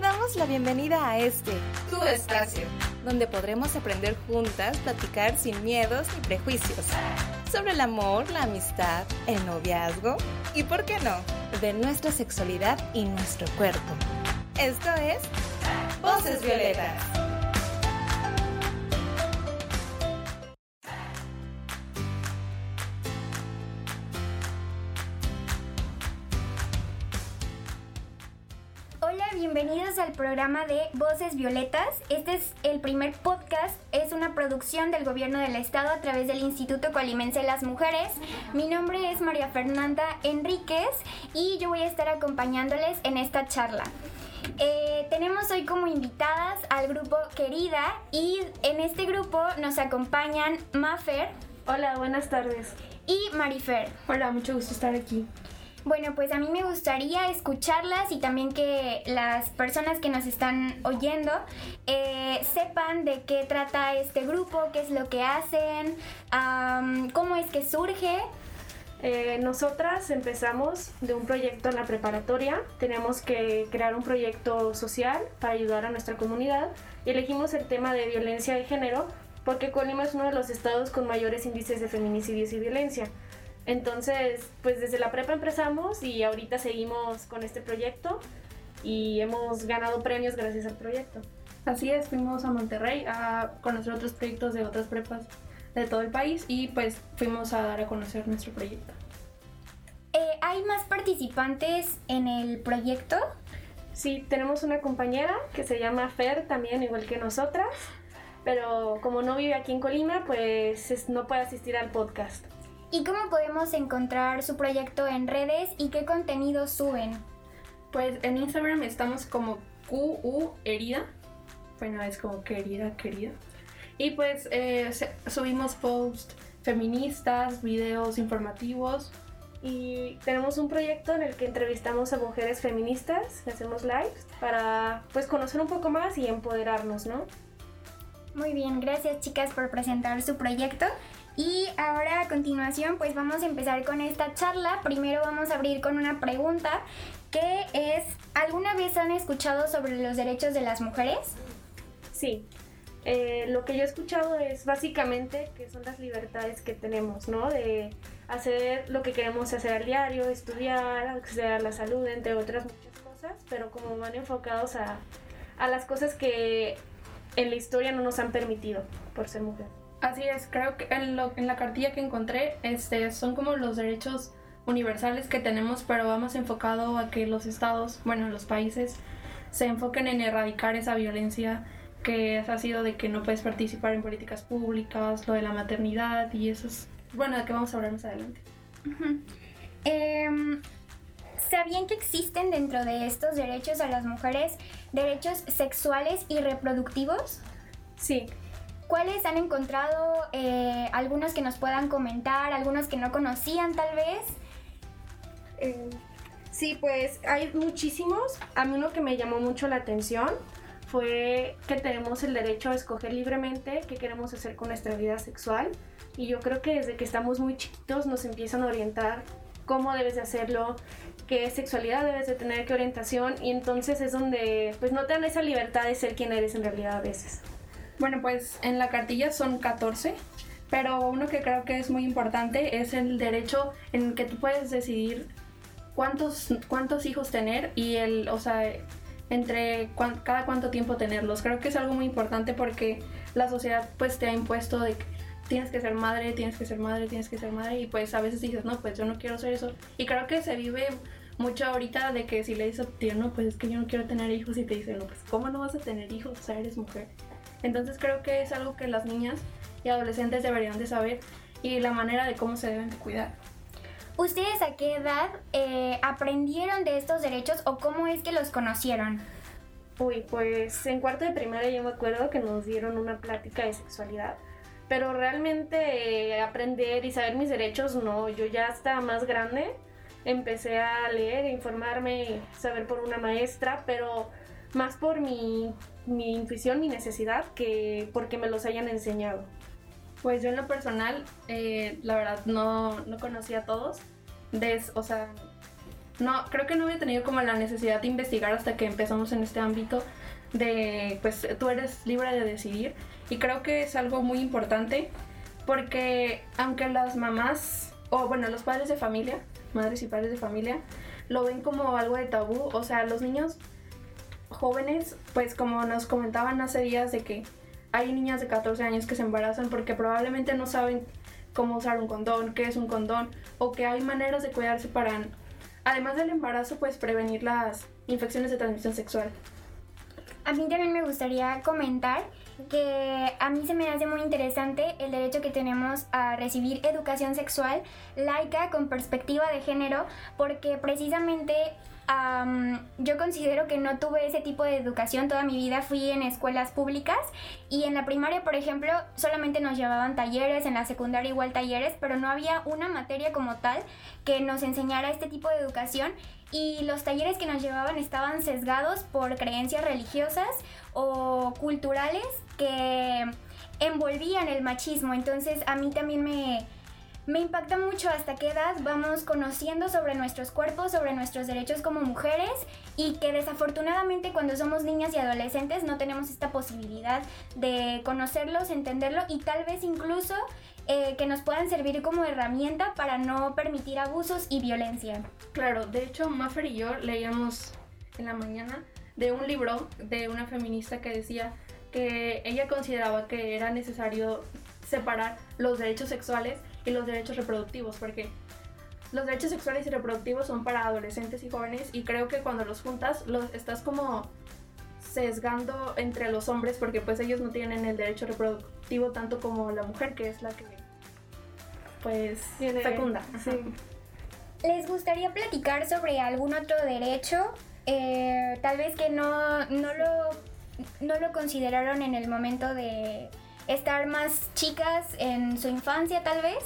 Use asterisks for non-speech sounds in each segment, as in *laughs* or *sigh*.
damos la bienvenida a este, tu espacio, donde podremos aprender juntas, platicar sin miedos ni prejuicios, sobre el amor, la amistad, el noviazgo y, ¿por qué no?, de nuestra sexualidad y nuestro cuerpo. Esto es Voces Violetas. Bienvenidos al programa de Voces Violetas. Este es el primer podcast, es una producción del gobierno del estado a través del Instituto Colimense de las Mujeres. Mi nombre es María Fernanda Enríquez y yo voy a estar acompañándoles en esta charla. Eh, tenemos hoy como invitadas al grupo Querida y en este grupo nos acompañan Mafer. Hola, buenas tardes. Y Marifer. Hola, mucho gusto estar aquí. Bueno, pues a mí me gustaría escucharlas y también que las personas que nos están oyendo eh, sepan de qué trata este grupo, qué es lo que hacen, cómo es que surge. Eh, nosotras empezamos de un proyecto en la preparatoria, teníamos que crear un proyecto social para ayudar a nuestra comunidad y elegimos el tema de violencia de género porque Colima es uno de los estados con mayores índices de feminicidios y violencia. Entonces, pues desde la prepa empezamos y ahorita seguimos con este proyecto y hemos ganado premios gracias al proyecto. Así es, fuimos a Monterrey a conocer otros proyectos de otras prepas de todo el país y pues fuimos a dar a conocer nuestro proyecto. Eh, ¿Hay más participantes en el proyecto? Sí, tenemos una compañera que se llama Fer, también igual que nosotras, pero como no vive aquí en Colima, pues no puede asistir al podcast. ¿Y cómo podemos encontrar su proyecto en redes y qué contenido suben? Pues en Instagram estamos como QU Herida. Bueno, es como querida, querida. Y pues eh, subimos posts feministas, videos informativos. Y tenemos un proyecto en el que entrevistamos a mujeres feministas, hacemos lives para pues conocer un poco más y empoderarnos, ¿no? Muy bien, gracias chicas por presentar su proyecto. Y ahora a continuación pues vamos a empezar con esta charla. Primero vamos a abrir con una pregunta que es, ¿alguna vez han escuchado sobre los derechos de las mujeres? Sí, eh, lo que yo he escuchado es básicamente que son las libertades que tenemos, ¿no? De hacer lo que queremos hacer al diario, estudiar, acceder a la salud, entre otras muchas cosas, pero como van enfocados a, a las cosas que en la historia no nos han permitido por ser mujer. Así es, creo que en, la cartilla que encontré este, son como los derechos universales que tenemos, pero vamos enfocado a que los estados, bueno, los países, se enfoquen en erradicar esa violencia que ha sido de que no puedes participar en políticas públicas, lo de la maternidad y eso es, bueno, de que vamos a hablar más adelante. Em, ¿Sabían que existen dentro de estos derechos a las mujeres derechos sexuales y reproductivos? Sí, ¿Cuáles han encontrado? Eh, algunos que nos puedan comentar, algunos que no conocían tal vez. Eh, sí, pues hay muchísimos. A mí uno que me llamó mucho la atención fue que tenemos el derecho a escoger libremente qué queremos hacer con nuestra vida sexual. Y yo creo que desde que estamos muy chiquitos nos empiezan a orientar cómo debes de hacerlo, qué sexualidad debes de tener, qué orientación. Y entonces es donde pues no te dan esa libertad de ser quien eres en realidad a veces. Bueno, pues en la cartilla son 14, pero uno que creo que es muy importante es el derecho en que tú puedes decidir cuántos, cuántos hijos tener y el, o sea, entre cada cuánto tiempo tenerlos. Creo que es algo muy importante porque la sociedad pues te ha impuesto de que tienes que ser madre, tienes que ser madre, tienes que ser madre y pues a veces dices, no, pues yo no quiero ser eso. Y creo que se vive mucho ahorita de que si le dices no, pues es que yo no quiero tener hijos y te dicen, no, pues ¿cómo no vas a tener hijos? O sea, eres mujer. Entonces creo que es algo que las niñas y adolescentes deberían de saber y la manera de cómo se deben de cuidar. ¿Ustedes a qué edad eh, aprendieron de estos derechos o cómo es que los conocieron? Uy, pues en cuarto de primaria yo me acuerdo que nos dieron una plática de sexualidad, pero realmente eh, aprender y saber mis derechos no, yo ya hasta más grande empecé a leer, informarme, saber por una maestra, pero más por mi mi intuición, mi necesidad, que porque me los hayan enseñado. Pues yo en lo personal, eh, la verdad no, no conocía a todos. O sea, no, creo que no había tenido como la necesidad de investigar hasta que empezamos en este ámbito de, pues tú eres libre de decidir. Y creo que es algo muy importante porque aunque las mamás, o bueno, los padres de familia, madres y padres de familia, lo ven como algo de tabú, o sea, los niños jóvenes, pues como nos comentaban hace días de que hay niñas de 14 años que se embarazan porque probablemente no saben cómo usar un condón, qué es un condón, o que hay maneras de cuidarse para, además del embarazo, pues prevenir las infecciones de transmisión sexual. A mí también me gustaría comentar que a mí se me hace muy interesante el derecho que tenemos a recibir educación sexual laica con perspectiva de género, porque precisamente yo considero que no tuve ese tipo de educación toda mi vida, fui en escuelas públicas y en la primaria, por ejemplo, solamente nos llevaban talleres, en la secundaria igual talleres, pero no había una materia como tal que nos enseñara este tipo de educación y los talleres que nos llevaban estaban sesgados por creencias religiosas o culturales que envolvían el machismo. Entonces a mí también me, me impacta mucho hasta qué edad vamos conociendo sobre nuestros cuerpos, sobre nuestros derechos como mujeres y que desafortunadamente cuando somos niñas y adolescentes no tenemos esta posibilidad de conocerlos, entenderlo y tal vez incluso eh, que nos puedan servir como herramienta para no permitir abusos y violencia. Claro, de hecho Maffer y yo leíamos en la mañana de un libro de una feminista que decía que ella consideraba que era necesario separar los derechos sexuales y los derechos reproductivos, porque los derechos sexuales y reproductivos son para adolescentes y jóvenes y creo que cuando los juntas los estás como sesgando entre los hombres porque pues ellos no tienen el derecho reproductivo tanto como la mujer que es la que pues fecunda. *laughs* ¿Les gustaría platicar sobre algún otro derecho? Eh, tal vez que no, no, lo, no lo consideraron en el momento de estar más chicas en su infancia tal vez.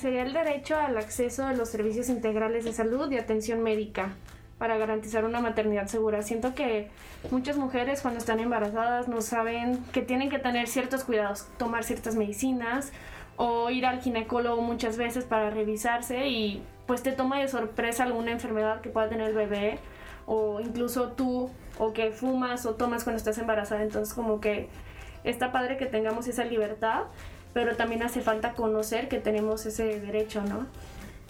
Sería el derecho al acceso a los servicios integrales de salud y atención médica para garantizar una maternidad segura. Siento que muchas mujeres cuando están embarazadas no saben que tienen que tener ciertos cuidados, tomar ciertas medicinas o ir al ginecólogo muchas veces para revisarse y pues te toma de sorpresa alguna enfermedad que pueda tener el bebé o incluso tú o que fumas o tomas cuando estás embarazada. Entonces como que está padre que tengamos esa libertad, pero también hace falta conocer que tenemos ese derecho, ¿no?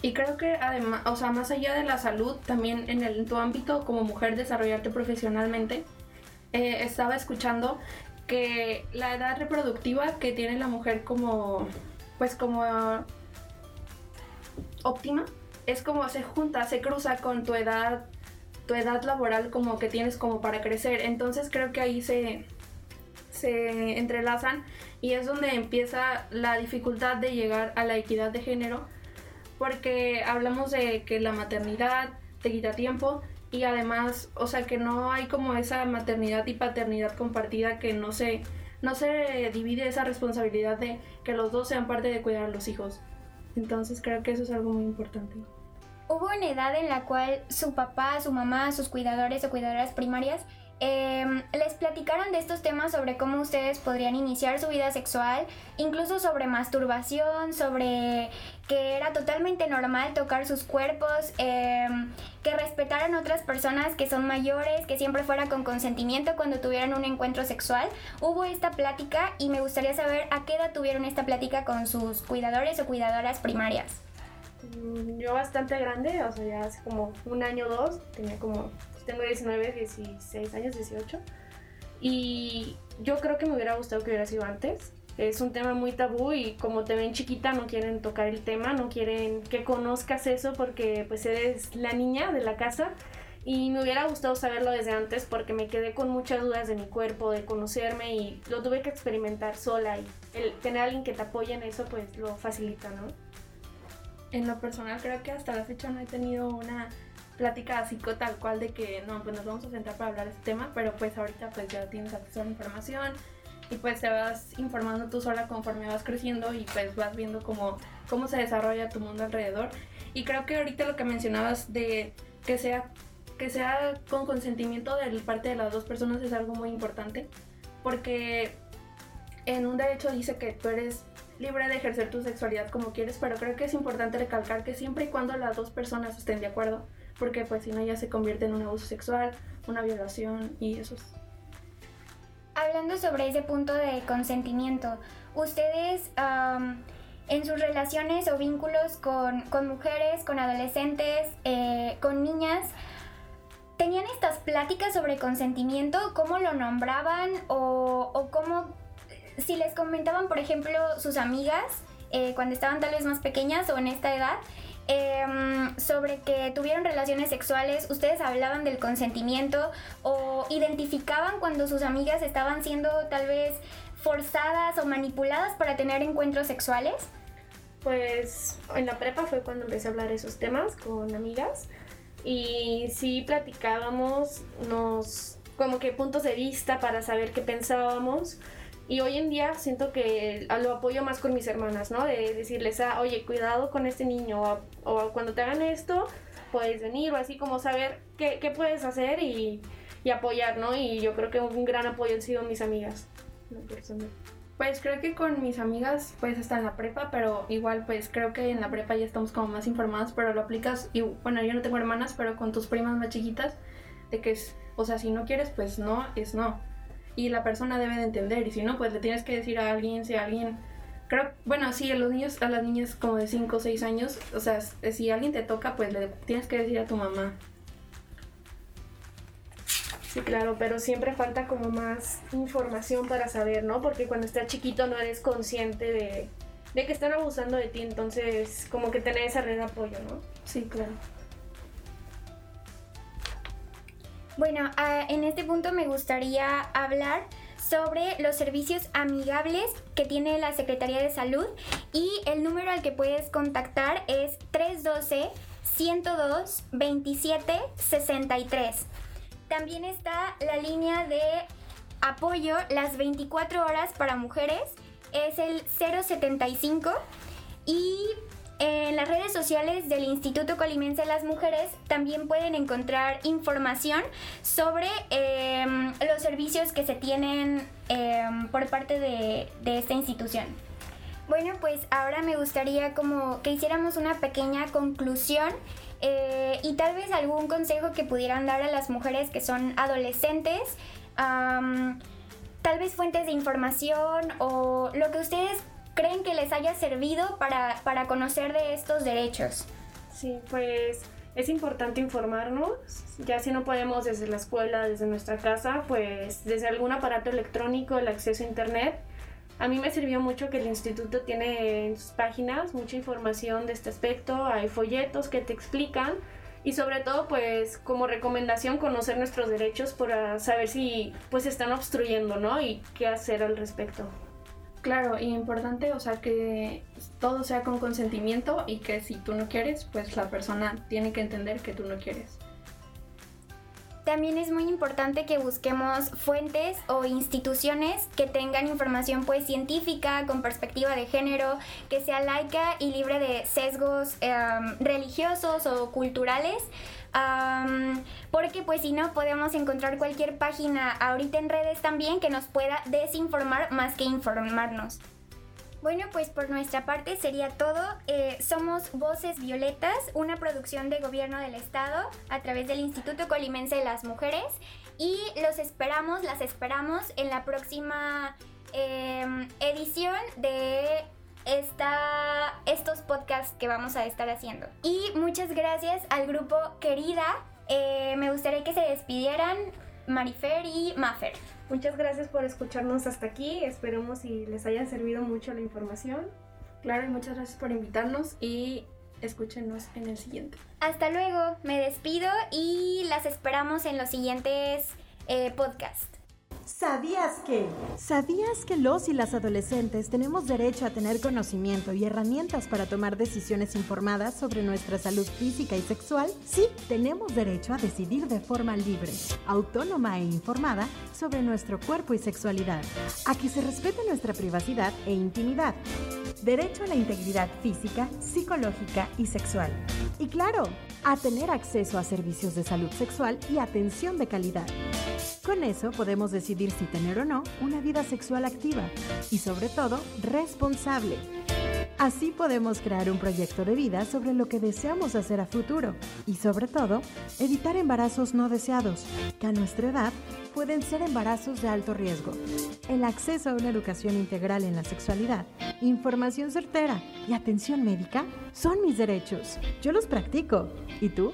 Y creo que además, o sea, más allá de la salud, también en, el, tu ámbito como mujer desarrollarte profesionalmente, eh, estaba escuchando que la edad reproductiva que tiene la mujer como, pues como óptima, es como se junta, se cruza con tu edad, tu edad laboral como que tienes como para crecer. Entonces creo que ahí se, se entrelazan y es donde empieza la dificultad de llegar a la equidad de género porque hablamos de que la maternidad te quita tiempo y además, o sea, que no hay como esa maternidad y paternidad compartida que no se no se divide esa responsabilidad de que los dos sean parte de cuidar a los hijos. Entonces creo que eso es algo muy importante. Hubo una edad en la cual su papá, su mamá, sus cuidadores o cuidadoras primarias Em, les platicaron de estos temas sobre cómo ustedes podrían iniciar su vida sexual, incluso sobre masturbación, sobre que era totalmente normal tocar sus cuerpos, em, que respetaran otras personas que son mayores, que siempre fuera con consentimiento cuando tuvieran un encuentro sexual. Hubo esta plática y me gustaría saber a qué edad tuvieron esta plática con sus cuidadores o cuidadoras primarias. Mm, yo bastante grande, o sea, ya hace como un año o dos, tenía como tengo 19, 16 años, 18. Y yo creo que me hubiera gustado que hubiera sido antes. Es un tema muy tabú y como te ven chiquita no quieren tocar el tema, no quieren que conozcas eso porque pues eres la niña de la casa. Y me hubiera gustado saberlo desde antes porque me quedé con muchas dudas de mi cuerpo, de conocerme y lo tuve que experimentar sola y el tener a alguien que te apoye en eso pues lo facilita, ¿no? En lo personal creo que hasta la fecha no he tenido una plática así tal cual de que no, pues nos vamos a sentar para hablar de este tema, pero pues ahorita pues ya tienes acceso a la información y pues te vas informando tú sola conforme vas creciendo y pues vas viendo cómo, cómo se desarrolla tu mundo alrededor. Y creo que ahorita lo que mencionabas de que sea, que sea con consentimiento de parte de las dos personas es algo muy importante porque en un derecho dice que tú eres libre de ejercer tu sexualidad como quieres, pero creo que es importante recalcar que siempre y cuando las dos personas estén de acuerdo, porque pues si no ya se convierte en un abuso sexual, una violación y eso es... Hablando sobre ese punto de consentimiento, ustedes en sus relaciones o vínculos con, mujeres, con adolescentes, eh, con niñas, ¿tenían estas pláticas sobre consentimiento? ¿Cómo lo nombraban? ¿O, o cómo, si les comentaban, por ejemplo, sus amigas eh, cuando estaban tal vez más pequeñas o en esta edad? Em, sobre que tuvieron relaciones sexuales, ustedes hablaban del consentimiento o identificaban cuando sus amigas estaban siendo tal vez forzadas o manipuladas para tener encuentros sexuales? Pues en la prepa fue cuando empecé a hablar esos temas con amigas y sí platicábamos nos como que puntos de vista para saber qué pensábamos y hoy en día siento que lo apoyo más con mis hermanas, ¿no? De decirles, ah, oye, cuidado con este niño, o, cuando te hagan esto, puedes venir, o así como saber qué, qué puedes hacer y, y, apoyar, ¿no? Y yo creo que un gran apoyo han sido mis amigas. Pues creo que con mis amigas pues está en la prepa, pero igual pues creo que en la prepa ya estamos como más informadas, pero lo aplicas y bueno, yo no tengo hermanas, pero con tus primas más chiquitas, de que es, o sea, si no quieres pues no, es no. Y la persona debe de entender y si no pues le tienes que decir a alguien, si alguien creo, bueno, sí, a los niños, a las niñas como de 5 o 6 años, o sea, si alguien te toca, pues le tienes que decir a tu mamá. Sí, claro, pero siempre falta como más información para saber, ¿no? Porque cuando estás chiquito no eres consciente de, que están abusando de ti, entonces como que tener esa red de apoyo, ¿no? Sí, claro. Bueno, ah, en este punto me gustaría hablar sobre los servicios amigables que tiene la Secretaría de Salud y el número al que puedes contactar es 312 102 27 63. También está la línea de apoyo las 24 horas para mujeres, es el 075 y en las redes sociales del Instituto Colimense de las Mujeres también pueden encontrar información sobre em, los servicios que se tienen em, por parte de, esta institución. Bueno, pues ahora me gustaría como que hiciéramos una pequeña conclusión eh, y tal vez algún consejo que pudieran dar a las mujeres que son adolescentes, tal vez fuentes de información o lo que ustedes creen que les haya servido para, para conocer de estos derechos. Sí, pues es importante informarnos, ya si no podemos desde la escuela, desde nuestra casa, pues desde algún aparato electrónico, el acceso a internet, a mí me sirvió mucho que el instituto tiene en sus páginas mucha información de este aspecto, hay folletos que te explican y sobre todo pues como recomendación conocer nuestros derechos para saber si pues están obstruyendo, ¿no? Y qué hacer al respecto. Claro, y importante, o sea, que todo sea con consentimiento y que si tú no quieres, pues la persona tiene que entender que tú no quieres. También es muy importante que busquemos fuentes o instituciones que tengan información pues científica, con perspectiva de género, que sea laica y libre de sesgos em, religiosos o culturales. porque pues si no podemos encontrar cualquier página ahorita en redes también que nos pueda desinformar más que informarnos. Bueno, pues por nuestra parte sería todo. Eh, somos Voces Violetas, una producción de gobierno del estado a través del Instituto Colimense de las Mujeres y los esperamos, las esperamos en la próxima em, edición de esta, estos podcasts que vamos a estar haciendo. Y muchas gracias al grupo Querida. Eh, me gustaría que se despidieran Marifer y Maffer. Muchas gracias por escucharnos hasta aquí. Esperemos si les haya servido mucho la información. Claro, y muchas gracias por invitarnos y escúchenos en el siguiente. Hasta luego, me despido y las esperamos en los siguientes eh, podcasts. ¿Sabías que? ¿Sabías que los y las adolescentes tenemos derecho a tener conocimiento y herramientas para tomar decisiones informadas sobre nuestra salud física y sexual? Sí, tenemos derecho a decidir de forma libre, autónoma e informada sobre nuestro cuerpo y sexualidad, a que se respete nuestra privacidad e intimidad derecho a la integridad física, psicológica y sexual. Y claro, a tener acceso a servicios de salud sexual y atención de calidad. Con eso podemos decidir si tener o no una vida sexual activa y sobre todo responsable. Así podemos crear un proyecto de vida sobre lo que deseamos hacer a futuro y sobre todo evitar embarazos no deseados, que a nuestra edad pueden ser embarazos de alto riesgo. El acceso a una educación integral en la sexualidad, información certera y atención médica son mis derechos. Yo los practico. ¿Y tú?